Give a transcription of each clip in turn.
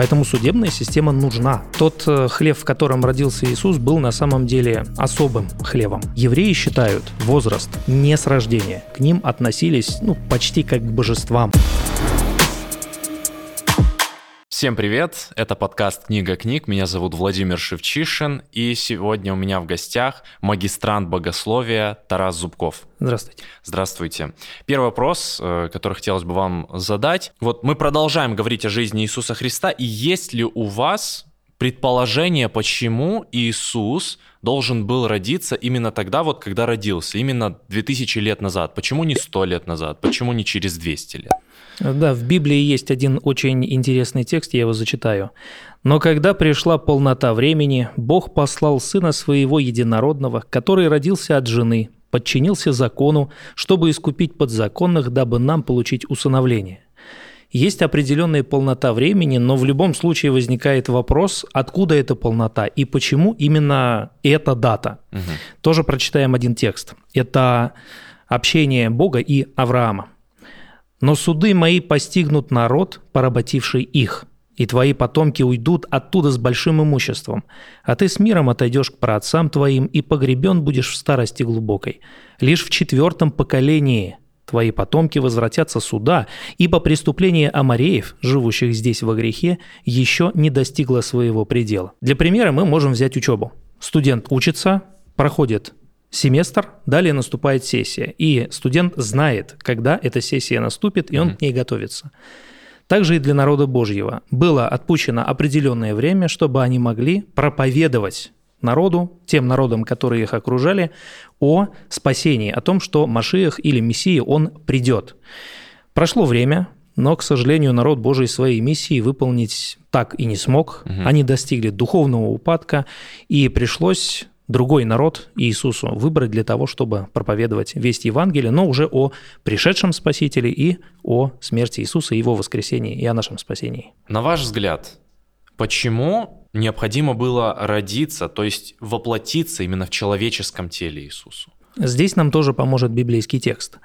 Поэтому судебная система нужна. Тот э, хлеб, в котором родился Иисус, был на самом деле особым хлебом. Евреи считают возраст не с рождения. К ним относились ну, почти как к божествам. Всем привет, это подкаст «Книга книг», меня зовут Владимир Шевчишин, и сегодня у меня в гостях магистрант богословия Тарас Зубков. Здравствуйте. Здравствуйте. Первый вопрос, э, который хотелось бы вам задать. Вот мы продолжаем говорить о жизни Иисуса Христа, и есть ли у вас предположение, почему Иисус должен был родиться именно тогда, вот когда родился, именно 2000 лет назад? Почему не 100 лет назад? Почему не через 200 лет? Да, в Библии есть один очень интересный текст, я его зачитаю. «Но когда пришла полнота времени, Бог послал Сына Своего Единородного, который родился от жены, подчинился закону, чтобы искупить подзаконных, дабы нам получить усыновление». Есть определенная полнота времени, но в любом случае возникает вопрос, откуда эта полнота и почему именно эта дата. Угу. Тоже прочитаем один текст. Это общение Бога и Авраама. Но суды мои постигнут народ, поработивший их, и твои потомки уйдут оттуда с большим имуществом, а ты с миром отойдешь к праотцам твоим и погребен будешь в старости глубокой. Лишь в четвертом поколении твои потомки возвратятся сюда, ибо преступление амареев, живущих здесь во грехе, еще не достигло своего предела. Для примера мы можем взять учебу. Студент учится, проходит семестр, далее наступает сессия. И студент знает, когда эта сессия наступит, и он mm-hmm. к ней готовится. Также и для народа Божьего было отпущено определенное время, чтобы они могли проповедовать народу, тем народам, которые их окружали, о спасении, о том, что Машиах или Мессия, он придет. Прошло время, но, к сожалению, народ Божий своей миссии выполнить так и не смог. Угу. Они достигли духовного упадка, и пришлось другой народ Иисусу выбрать для того, чтобы проповедовать весть Евангелия, но уже о пришедшем Спасителе и о смерти Иисуса, его воскресении и о нашем спасении. На ваш взгляд, почему необходимо было родиться, то есть воплотиться именно в человеческом теле Иисусу? Здесь нам тоже поможет библейский текст.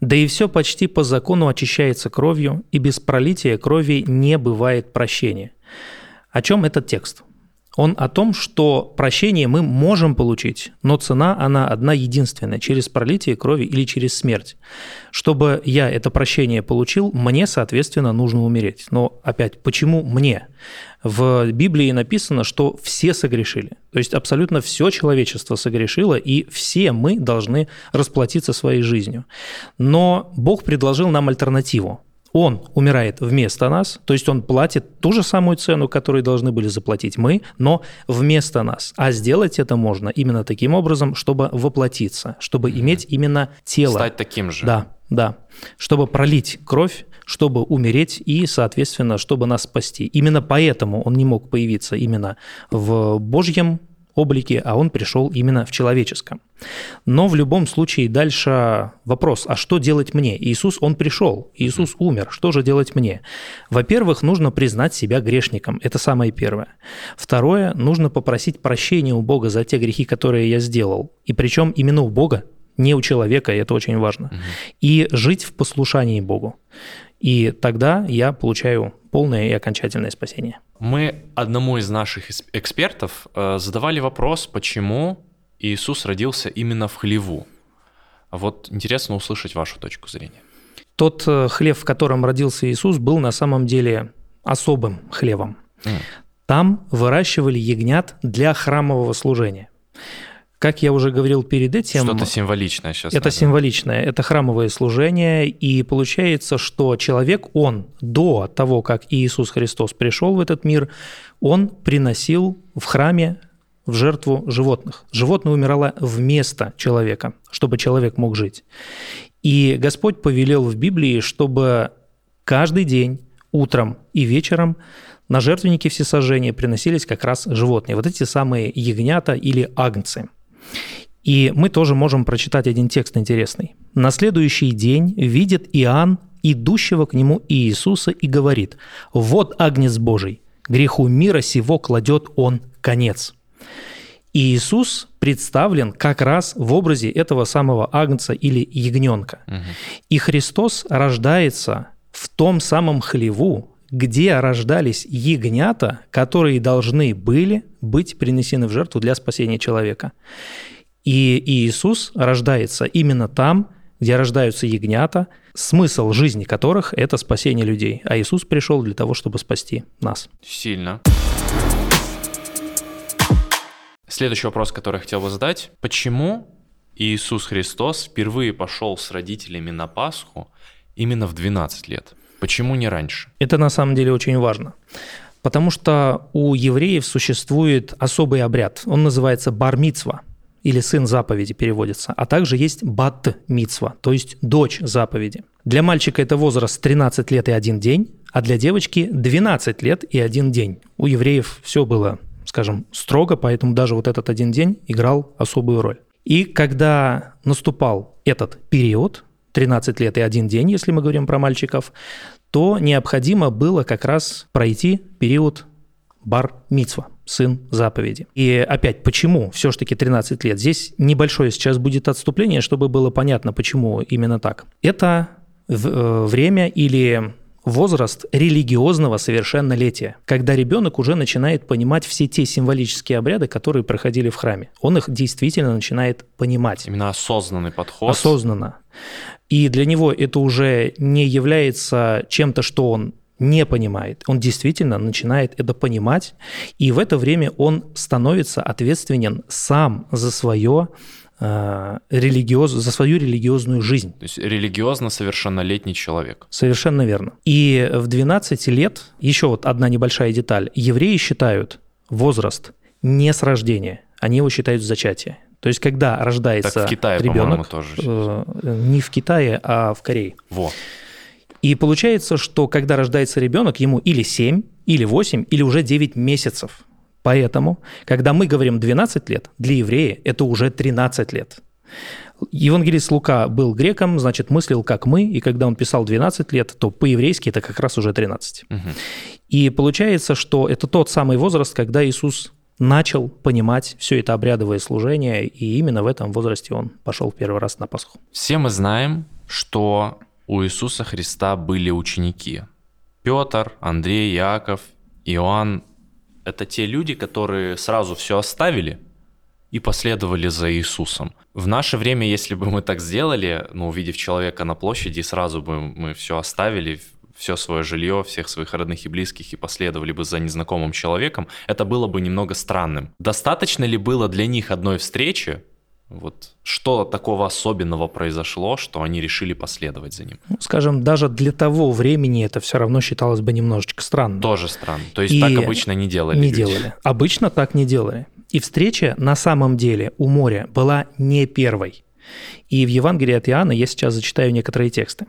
Да и все почти по закону очищается кровью, и без пролития крови не бывает прощения. О чем этот текст? Он о том, что прощение мы можем получить, но цена, она одна единственная, через пролитие крови или через смерть. Чтобы я это прощение получил, мне, соответственно, нужно умереть. Но опять, почему мне? В Библии написано, что все согрешили. То есть абсолютно все человечество согрешило, и все мы должны расплатиться своей жизнью. Но Бог предложил нам альтернативу. Он умирает вместо нас, то есть он платит ту же самую цену, которую должны были заплатить мы, но вместо нас. А сделать это можно именно таким образом, чтобы воплотиться, чтобы иметь именно тело. Стать таким же. Да, да. Чтобы пролить кровь, чтобы умереть и, соответственно, чтобы нас спасти. Именно поэтому он не мог появиться именно в Божьем облике, а он пришел именно в человеческом. Но в любом случае дальше вопрос, а что делать мне? Иисус, он пришел, Иисус умер, что же делать мне? Во-первых, нужно признать себя грешником, это самое первое. Второе, нужно попросить прощения у Бога за те грехи, которые я сделал. И причем именно у Бога, не у человека, и это очень важно. Угу. И жить в послушании Богу. И тогда я получаю полное и окончательное спасение. Мы одному из наших экспертов э, задавали вопрос, почему Иисус родился именно в хлеву. Вот интересно услышать вашу точку зрения. Тот э, хлеб, в котором родился Иисус, был на самом деле особым хлебом. Mm. Там выращивали ягнят для храмового служения. Как я уже говорил перед этим... Что-то символичное сейчас. Это наверное. символичное, это храмовое служение, и получается, что человек, он до того, как Иисус Христос пришел в этот мир, он приносил в храме в жертву животных. Животное умирало вместо человека, чтобы человек мог жить. И Господь повелел в Библии, чтобы каждый день, утром и вечером на жертвенники всесожжения приносились как раз животные. Вот эти самые ягнята или агнцы – и мы тоже можем прочитать один текст интересный. «На следующий день видит Иоанн идущего к нему Иисуса и говорит, «Вот Агнец Божий, греху мира сего кладет он конец». И Иисус представлен как раз в образе этого самого агнца или ягненка. Угу. И Христос рождается в том самом хлеву, где рождались ягнята, которые должны были быть принесены в жертву для спасения человека. И Иисус рождается именно там, где рождаются ягнята, смысл жизни которых – это спасение людей. А Иисус пришел для того, чтобы спасти нас. Сильно. Следующий вопрос, который я хотел бы задать. Почему Иисус Христос впервые пошел с родителями на Пасху именно в 12 лет? Почему не раньше? Это на самом деле очень важно. Потому что у евреев существует особый обряд. Он называется бар-мицва или сын заповеди переводится, а также есть бат-мицва, то есть дочь заповеди. Для мальчика это возраст 13 лет и один день, а для девочки 12 лет и один день. У евреев все было, скажем, строго, поэтому даже вот этот один день играл особую роль. И когда наступал этот период, 13 лет и один день, если мы говорим про мальчиков, то необходимо было как раз пройти период бар мицва сын заповеди. И опять, почему все-таки 13 лет? Здесь небольшое сейчас будет отступление, чтобы было понятно, почему именно так. Это э, время или возраст религиозного совершеннолетия, когда ребенок уже начинает понимать все те символические обряды, которые проходили в храме. Он их действительно начинает понимать. Именно осознанный подход. Осознанно. И для него это уже не является чем-то, что он не понимает. Он действительно начинает это понимать, и в это время он становится ответственен сам за свое религиоз, за свою религиозную жизнь. То есть религиозно совершеннолетний человек. Совершенно верно. И в 12 лет, еще вот одна небольшая деталь, евреи считают возраст не с рождения, они его считают с зачатия. То есть, когда рождается так в Китае, ребенок, тоже. Э, не в Китае, а в Корее. Во. И получается, что когда рождается ребенок, ему или 7, или 8, или уже 9 месяцев. Поэтому, когда мы говорим 12 лет, для еврея это уже 13 лет. Евангелист Лука был греком, значит, мыслил как мы, и когда он писал 12 лет, то по-еврейски это как раз уже 13. Угу. И получается, что это тот самый возраст, когда Иисус начал понимать все это обрядовое служение, и именно в этом возрасте он пошел в первый раз на Пасху. Все мы знаем, что у Иисуса Христа были ученики. Петр, Андрей, Иаков, Иоанн – это те люди, которые сразу все оставили и последовали за Иисусом. В наше время, если бы мы так сделали, ну, увидев человека на площади, сразу бы мы все оставили, все свое жилье, всех своих родных и близких и последовали бы за незнакомым человеком, это было бы немного странным. Достаточно ли было для них одной встречи, вот что такого особенного произошло, что они решили последовать за ним? Ну, скажем, даже для того времени это все равно считалось бы немножечко странно. Тоже странно. То есть И так обычно не делали. Не люди. делали. Обычно так не делали. И встреча на самом деле у моря была не первой. И в Евангелии от Иоанна я сейчас зачитаю некоторые тексты.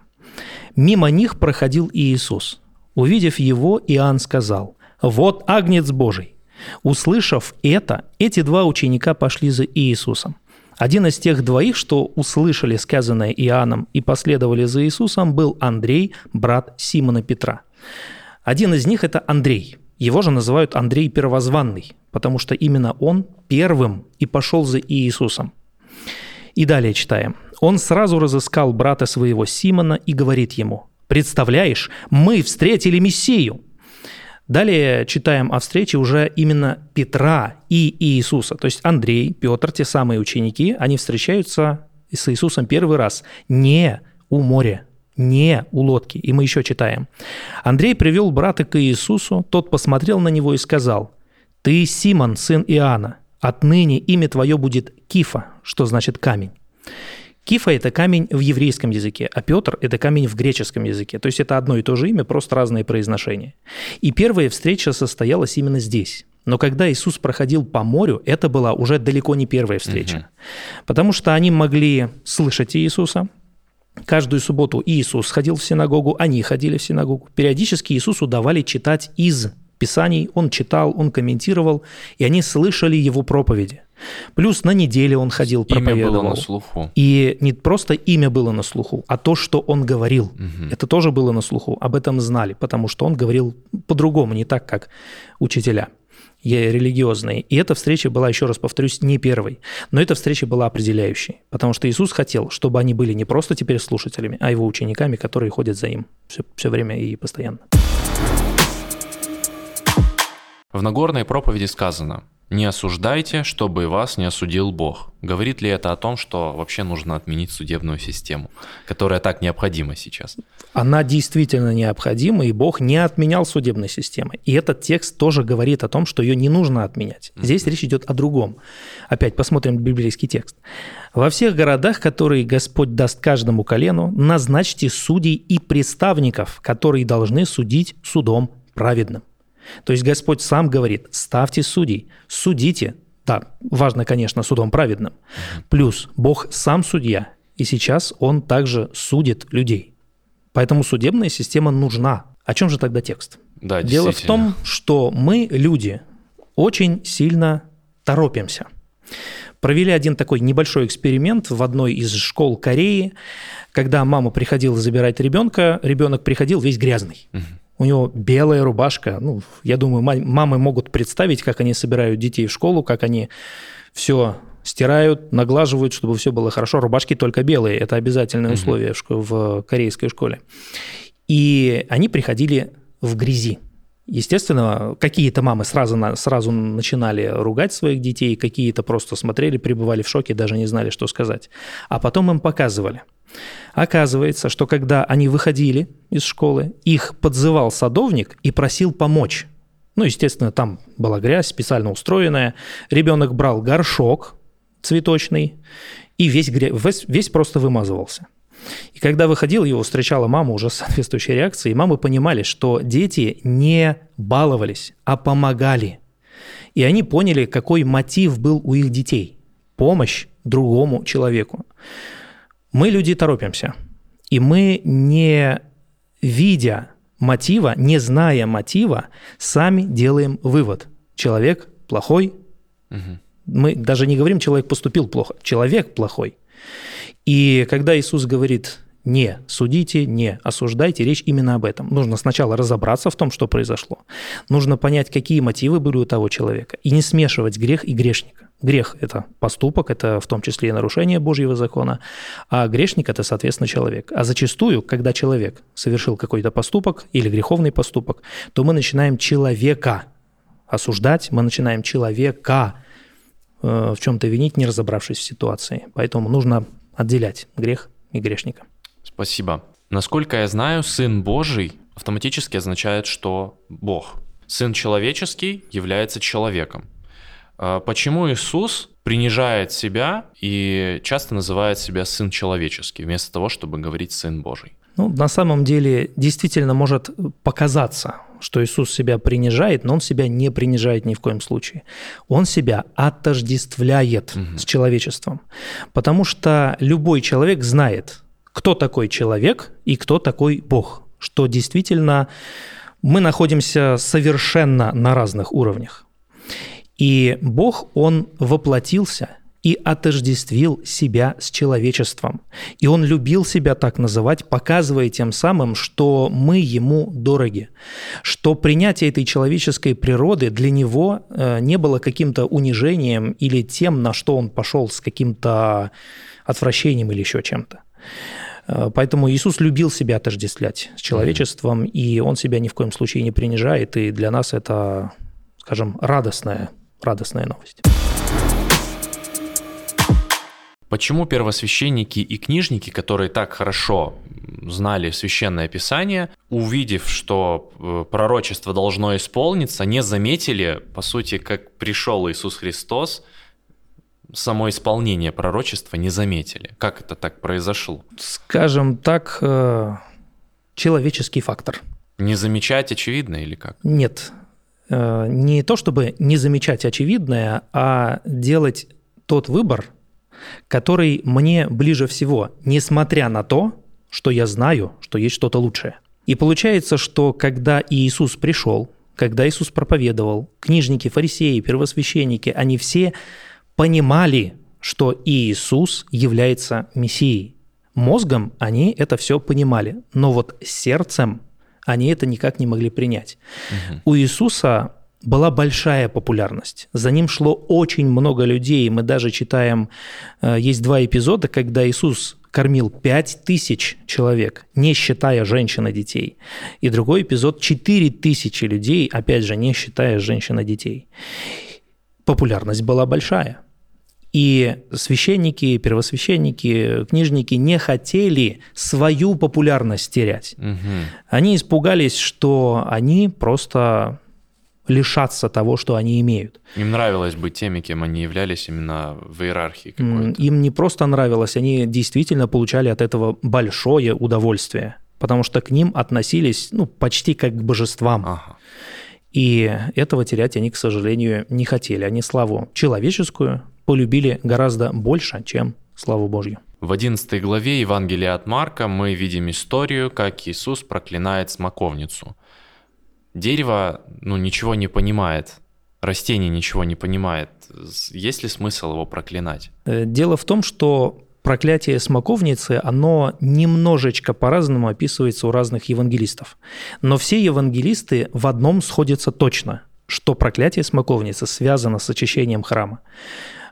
«Мимо них проходил Иисус. Увидев его, Иоанн сказал, «Вот Агнец Божий». Услышав это, эти два ученика пошли за Иисусом. Один из тех двоих, что услышали сказанное Иоанном и последовали за Иисусом, был Андрей, брат Симона Петра. Один из них – это Андрей. Его же называют Андрей Первозванный, потому что именно он первым и пошел за Иисусом. И далее читаем. Он сразу разыскал брата своего Симона и говорит ему, «Представляешь, мы встретили Мессию!» Далее читаем о встрече уже именно Петра и Иисуса. То есть Андрей, Петр, те самые ученики, они встречаются с Иисусом первый раз не у моря, не у лодки. И мы еще читаем. Андрей привел брата к Иисусу, тот посмотрел на него и сказал, «Ты Симон, сын Иоанна, отныне имя твое будет Кифа, что значит камень». Кифа – это камень в еврейском языке, а Петр – это камень в греческом языке. То есть это одно и то же имя, просто разные произношения. И первая встреча состоялась именно здесь. Но когда Иисус проходил по морю, это была уже далеко не первая встреча. Угу. Потому что они могли слышать Иисуса, Каждую субботу Иисус ходил в синагогу, они ходили в синагогу. Периодически Иисусу давали читать из Писаний, он читал, он комментировал, и они слышали его проповеди. Плюс на неделе он ходил, проповедовал. Имя было на слуху. И не просто имя было на слуху, а то, что он говорил. Угу. Это тоже было на слуху. Об этом знали, потому что он говорил по-другому, не так, как учителя религиозные. И эта встреча была, еще раз повторюсь, не первой. Но эта встреча была определяющей. Потому что Иисус хотел, чтобы они были не просто теперь слушателями, а его учениками, которые ходят за ним все, все время и постоянно. В Нагорной проповеди сказано «Не осуждайте, чтобы вас не осудил Бог». Говорит ли это о том, что вообще нужно отменить судебную систему, которая так необходима сейчас? Она действительно необходима, и Бог не отменял судебной системы. И этот текст тоже говорит о том, что ее не нужно отменять. Здесь mm-hmm. речь идет о другом. Опять посмотрим библейский текст. «Во всех городах, которые Господь даст каждому колену, назначьте судей и представников, которые должны судить судом праведным». То есть Господь сам говорит, ставьте судей, судите. Да, важно, конечно, судом праведным. Плюс Бог сам судья, и сейчас Он также судит людей. Поэтому судебная система нужна. О чем же тогда текст? Да, Дело в том, что мы, люди, очень сильно торопимся. Провели один такой небольшой эксперимент в одной из школ Кореи, когда мама приходила забирать ребенка, ребенок приходил весь грязный. Угу у него белая рубашка. Ну, я думаю, мамы могут представить, как они собирают детей в школу, как они все стирают, наглаживают, чтобы все было хорошо. Рубашки только белые, это обязательное условие в корейской школе. И они приходили в грязи. Естественно, какие-то мамы сразу, сразу начинали ругать своих детей, какие-то просто смотрели, пребывали в шоке, даже не знали, что сказать. А потом им показывали – Оказывается, что когда они выходили из школы, их подзывал садовник и просил помочь. Ну, естественно, там была грязь специально устроенная. Ребенок брал горшок цветочный и весь, весь, весь просто вымазывался. И когда выходил, его встречала мама уже с соответствующей реакцией, и мамы понимали, что дети не баловались, а помогали. И они поняли, какой мотив был у их детей – помощь другому человеку. Мы, люди, торопимся. И мы, не видя мотива, не зная мотива, сами делаем вывод. Человек плохой. Угу. Мы даже не говорим, человек поступил плохо. Человек плохой. И когда Иисус говорит, не судите, не осуждайте. Речь именно об этом. Нужно сначала разобраться в том, что произошло. Нужно понять, какие мотивы были у того человека. И не смешивать грех и грешника. Грех – это поступок, это в том числе и нарушение Божьего закона, а грешник – это, соответственно, человек. А зачастую, когда человек совершил какой-то поступок или греховный поступок, то мы начинаем человека осуждать, мы начинаем человека в чем-то винить, не разобравшись в ситуации. Поэтому нужно отделять грех и грешника. Спасибо. Насколько я знаю, Сын Божий автоматически означает, что Бог. Сын человеческий является человеком. А почему Иисус принижает себя и часто называет себя Сын человеческий, вместо того, чтобы говорить Сын Божий? Ну, на самом деле, действительно может показаться, что Иисус себя принижает, но Он себя не принижает ни в коем случае. Он себя отождествляет угу. с человечеством, потому что любой человек знает, кто такой человек и кто такой Бог, что действительно мы находимся совершенно на разных уровнях. И Бог, Он воплотился и отождествил себя с человечеством. И Он любил себя так называть, показывая тем самым, что мы Ему дороги, что принятие этой человеческой природы для Него э, не было каким-то унижением или тем, на что Он пошел с каким-то отвращением или еще чем-то. Э, поэтому Иисус любил себя отождествлять с человечеством, и Он себя ни в коем случае не принижает, и для нас это, скажем, радостная, радостная новость. Почему первосвященники и книжники, которые так хорошо знали священное писание, увидев, что э, пророчество должно исполниться, не заметили, по сути, как пришел Иисус Христос, само исполнение пророчества не заметили. Как это так произошло? Скажем так, э, человеческий фактор. Не замечать очевидно или как? Нет. Э, не то чтобы не замечать очевидное, а делать тот выбор, который мне ближе всего, несмотря на то, что я знаю, что есть что-то лучшее. И получается, что когда Иисус пришел, когда Иисус проповедовал, книжники, фарисеи, первосвященники, они все понимали, что Иисус является Мессией. Мозгом они это все понимали, но вот сердцем они это никак не могли принять. Угу. У Иисуса была большая популярность. За ним шло очень много людей. Мы даже читаем, э, есть два эпизода, когда Иисус кормил 5 тысяч человек, не считая женщин и детей. И другой эпизод – 4 тысячи людей, опять же, не считая женщин и детей. Популярность была большая. И священники, первосвященники, книжники не хотели свою популярность терять. Угу. Они испугались, что они просто лишатся того, что они имеют. Им нравилось быть теми, кем они являлись именно в иерархии какой-то. Им не просто нравилось, они действительно получали от этого большое удовольствие, потому что к ним относились ну, почти как к божествам. Ага. И этого терять они, к сожалению, не хотели. Они славу человеческую полюбили гораздо больше, чем славу Божью. В 11 главе Евангелия от Марка мы видим историю, как Иисус проклинает смоковницу. Дерево ну, ничего не понимает, растение ничего не понимает. Есть ли смысл его проклинать? Э, дело в том, что проклятие смоковницы, оно немножечко по-разному описывается у разных евангелистов. Но все евангелисты в одном сходятся точно, что проклятие смоковницы связано с очищением храма.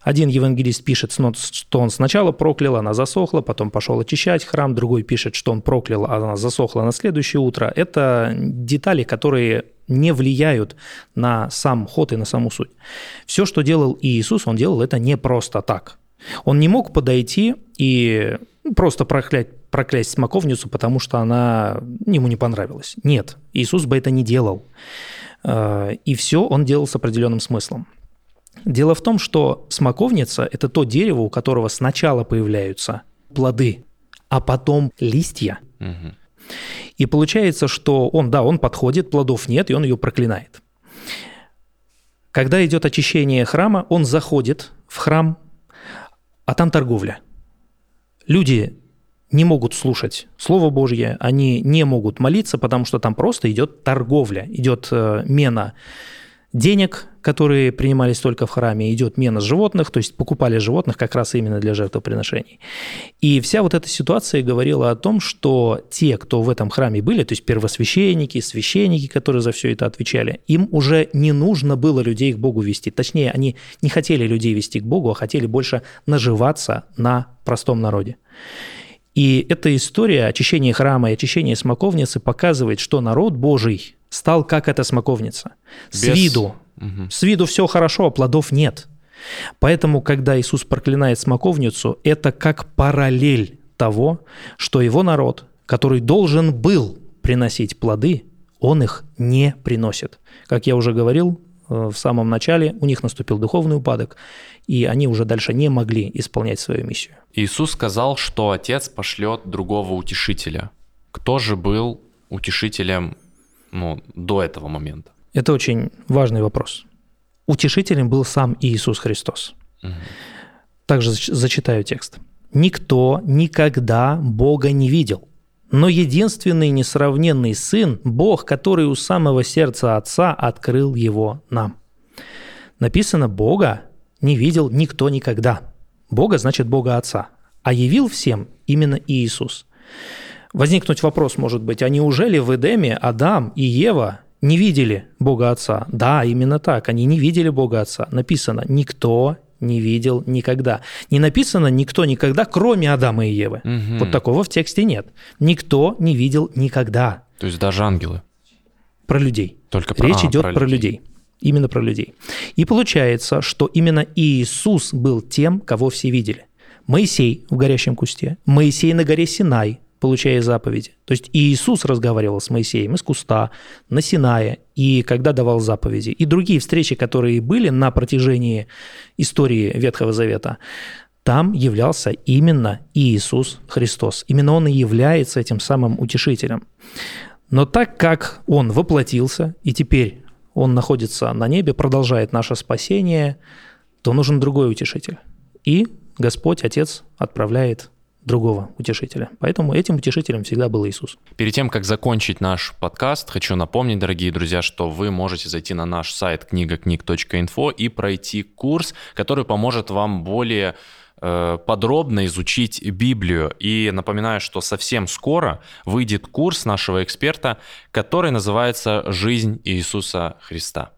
Один евангелист пишет, что он сначала проклял, она засохла, потом пошел очищать храм, другой пишет, что он проклял, а она засохла на следующее утро. Это детали, которые не влияют на сам ход и на саму суть. Все, что делал Иисус, он делал это не просто так. Он не мог подойти и просто проклять, проклясть смоковницу, потому что она ему не понравилась. Нет, Иисус бы это не делал. Э, и все он делал с определенным смыслом. Дело в том, что смоковница – это то дерево, у которого сначала появляются плоды, а потом листья. Угу. И получается, что он, да, он подходит, плодов нет, и он ее проклинает. Когда идет очищение храма, он заходит в храм, а там торговля. Люди не могут слушать Слово Божье, они не могут молиться, потому что там просто идет торговля, идет э, мена денег, которые принимались только в храме, идет мена животных, то есть покупали животных как раз именно для жертвоприношений. И вся вот эта ситуация говорила о том, что те, кто в этом храме были, то есть первосвященники, священники, которые за все это отвечали, им уже не нужно было людей к Богу вести. Точнее, они не хотели людей вести к Богу, а хотели больше наживаться на простом народе. И эта история очищения храма и очищения смоковницы показывает, что народ Божий стал как эта смоковница. Без... С виду. Угу. С виду все хорошо, а плодов нет. Поэтому, когда Иисус проклинает смоковницу, это как параллель того, что его народ, который должен был приносить плоды, он их не приносит. Как я уже говорил э, в самом начале, у них наступил духовный упадок, и они уже дальше не могли исполнять свою миссию. Иисус сказал, что Отец пошлет другого утешителя. Кто же был утешителем ну, до этого момента? Это очень важный вопрос. Утешителем был сам Иисус Христос. Угу. Также зачитаю текст. «Никто никогда Бога не видел, но единственный несравненный Сын, Бог, который у самого сердца Отца открыл его нам». Написано «Бога не видел никто никогда». Бога значит Бога Отца, а явил всем именно Иисус. Возникнуть вопрос может быть, а неужели в Эдеме Адам и Ева не видели Бога Отца? Да, именно так, они не видели Бога Отца. Написано, никто не видел никогда. Не написано никто никогда, кроме Адама и Евы. Угу. Вот такого в тексте нет. Никто не видел никогда. То есть даже ангелы? Про людей. Только про, Речь а, идет про, про людей. людей. Именно про людей. И получается, что именно Иисус был тем, кого все видели. Моисей в горящем кусте, Моисей на горе Синай, получая заповеди. То есть Иисус разговаривал с Моисеем из куста, на Синае, и когда давал заповеди. И другие встречи, которые были на протяжении истории Ветхого Завета, там являлся именно Иисус Христос. Именно Он и является этим самым утешителем. Но так как Он воплотился, и теперь Он находится на небе, продолжает наше спасение, то нужен другой утешитель. И Господь, Отец, отправляет другого утешителя. Поэтому этим утешителем всегда был Иисус. Перед тем, как закончить наш подкаст, хочу напомнить, дорогие друзья, что вы можете зайти на наш сайт книгакниг.инфо и пройти курс, который поможет вам более э, подробно изучить Библию. И напоминаю, что совсем скоро выйдет курс нашего эксперта, который называется «Жизнь Иисуса Христа».